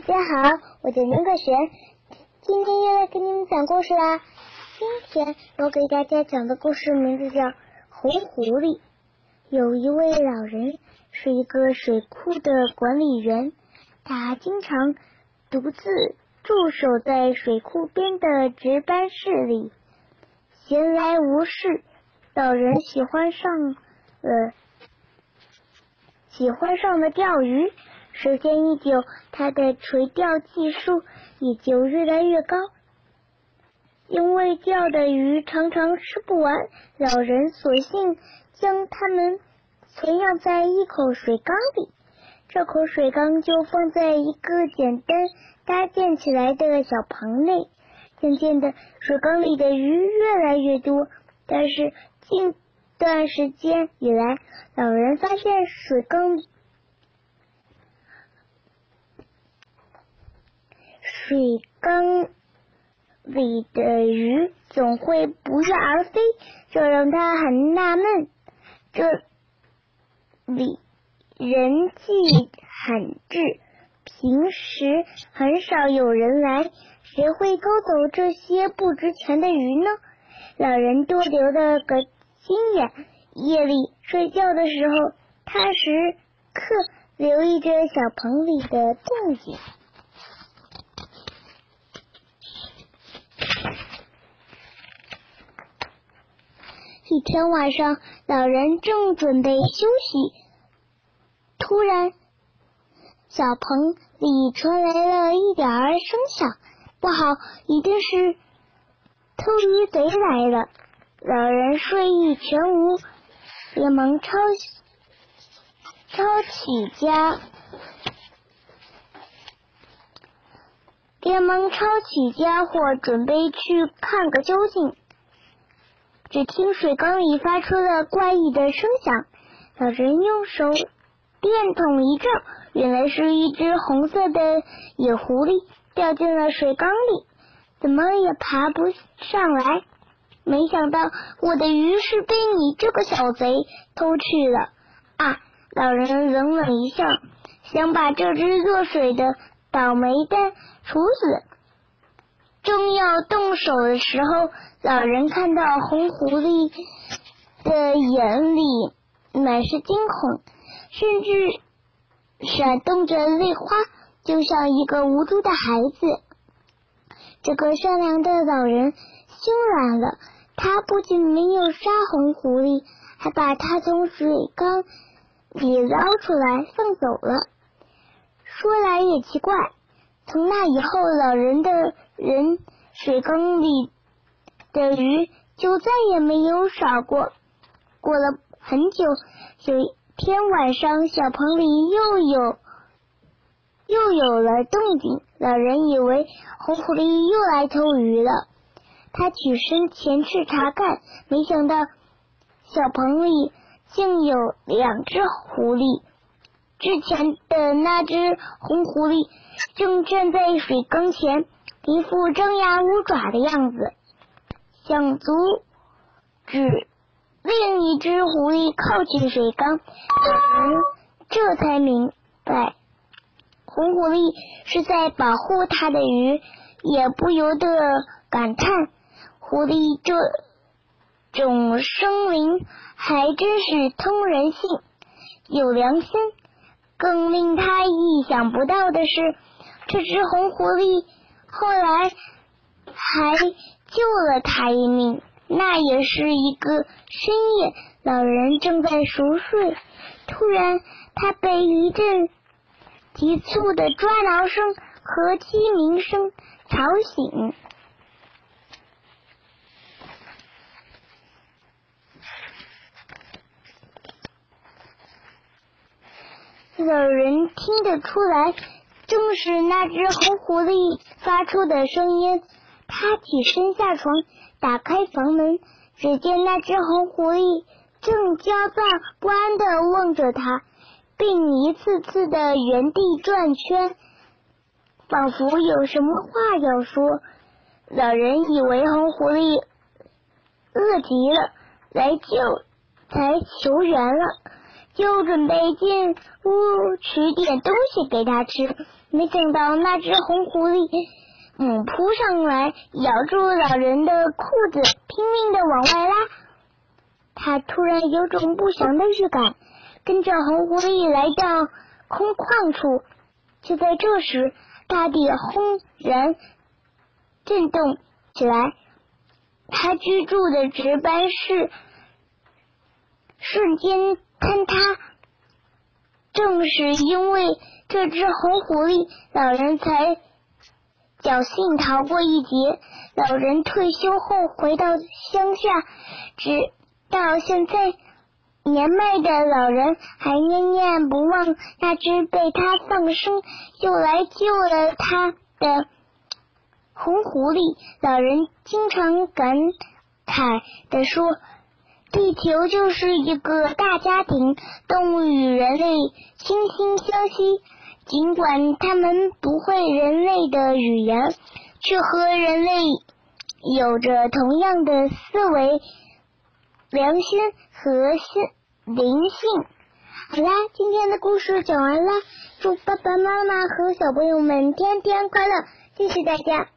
大家好，我叫林可璇，今天又来给你们讲故事啦。今天我给大家讲的故事名字叫《红狐狸》。有一位老人是一个水库的管理员，他经常独自驻守在水库边的值班室里，闲来无事。老人喜欢上了喜欢上了钓鱼。时间一久，他的垂钓技术也就越来越高。因为钓的鱼常常吃不完，老人索性将它们存养在一口水缸里。这口水缸就放在一个简单搭建起来的小棚内。渐渐的，水缸里的鱼越来越多。但是近段时间以来，老人发现水缸。水缸里的鱼总会不翼而飞，这让他很纳闷。这里人迹罕至，平时很少有人来，谁会勾走这些不值钱的鱼呢？老人多留了个心眼，夜里睡觉的时候，他时刻留意着小棚里的动静。一天晚上，老人正准备休息，突然，小棚里传来了一点儿声响。不好，一定是偷鱼贼来了！老人睡意全无，连忙抄抄起家，连忙抄起家伙，准备去看个究竟。只听水缸里发出了怪异的声响，老人用手电筒一照，原来是一只红色的野狐狸掉进了水缸里，怎么也爬不上来。没想到我的鱼是被你这个小贼偷去了啊！老人冷冷一笑，想把这只落水的倒霉蛋处死。要动手的时候，老人看到红狐狸的眼里满是惊恐，甚至闪动着泪花，就像一个无助的孩子。这个善良的老人心软了，他不仅没有杀红狐狸，还把它从水缸里捞出来放走了。说来也奇怪。从那以后，老人的人水缸里的鱼就再也没有少过。过了很久，有一天晚上，小棚里又有又有了动静。老人以为红狐狸又来偷鱼了，他起身前去查看，没想到小棚里竟有两只狐狸。之前的那只红狐狸。正站在水缸前，一副张牙舞爪的样子，想阻止另一只狐狸靠近水缸。老人这才明白，红狐狸是在保护他的鱼，也不由得感叹：狐狸这种生灵还真是通人性，有良心。更令他意想不到的是。这只红狐狸后来还救了他一命。那也是一个深夜，老人正在熟睡，突然他被一阵急促的抓挠声和鸡鸣声吵醒。老人听得出来。正是那只红狐狸发出的声音。他起身下床，打开房门，只见那只红狐狸正焦躁不安的望着他，并一次次的原地转圈，仿佛有什么话要说。老人以为红狐狸饿极了，来救，才求援了。又准备进屋取点东西给他吃。没想到那只红狐狸猛扑上来，咬住老人的裤子，拼命的往外拉。他突然有种不祥的预感，跟着红狐狸来到空旷处。就在这时，大地轰然震动起来，他居住的值班室瞬间坍塌。正是因为这只红狐狸，老人才侥幸逃过一劫。老人退休后回到乡下，直到现在。年迈的老人还念念不忘那只被他放生又来救了他的红狐狸。老人经常感慨地说：“地球就是一个大家庭，动物与人类惺惺相惜。尽管他们不会人类的语言，却和人类有着同样的思维。”良心和心灵性。好啦，今天的故事讲完了，祝爸爸妈妈和小朋友们天天快乐，谢谢大家。